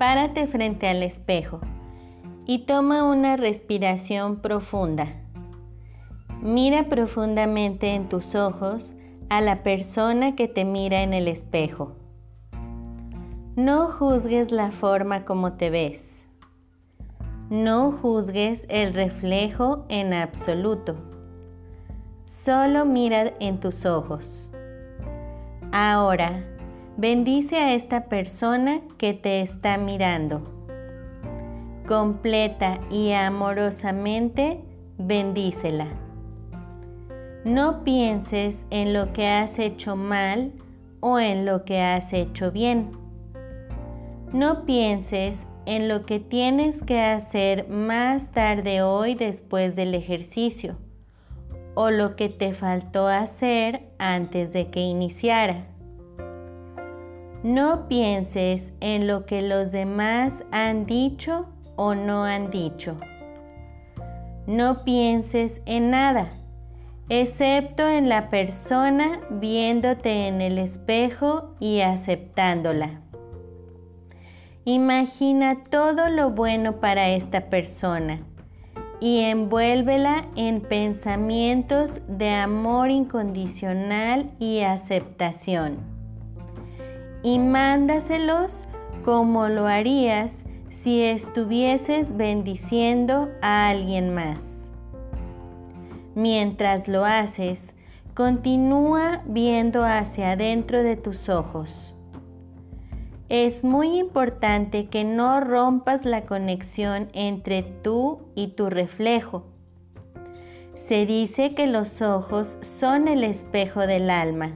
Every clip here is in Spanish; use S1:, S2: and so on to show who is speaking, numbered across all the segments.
S1: Párate frente al espejo y toma una respiración profunda. Mira profundamente en tus ojos a la persona que te mira en el espejo. No juzgues la forma como te ves. No juzgues el reflejo en absoluto. Solo mira en tus ojos. Ahora, bendice a esta persona que te está mirando. Completa y amorosamente bendícela. No pienses en lo que has hecho mal o en lo que has hecho bien. No pienses en lo que tienes que hacer más tarde hoy después del ejercicio o lo que te faltó hacer antes de que iniciara. No pienses en lo que los demás han dicho o no han dicho. No pienses en nada excepto en la persona viéndote en el espejo y aceptándola. Imagina todo lo bueno para esta persona y envuélvela en pensamientos de amor incondicional y aceptación. Y mándaselos como lo harías si estuvieses bendiciendo a alguien más. Mientras lo haces, continúa viendo hacia adentro de tus ojos. Es muy importante que no rompas la conexión entre tú y tu reflejo. Se dice que los ojos son el espejo del alma.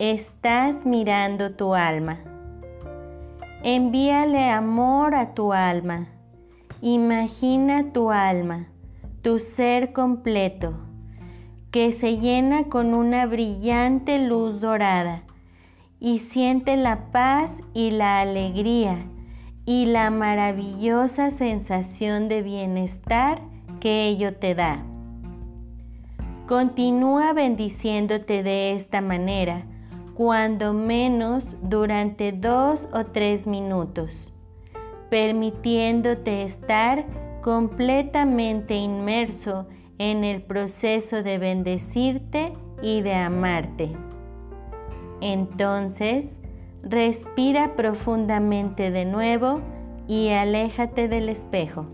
S1: Estás mirando tu alma. Envíale amor a tu alma. Imagina tu alma tu ser completo, que se llena con una brillante luz dorada y siente la paz y la alegría y la maravillosa sensación de bienestar que ello te da. Continúa bendiciéndote de esta manera, cuando menos durante dos o tres minutos, permitiéndote estar completamente inmerso en el proceso de bendecirte y de amarte. Entonces, respira profundamente de nuevo y aléjate del espejo.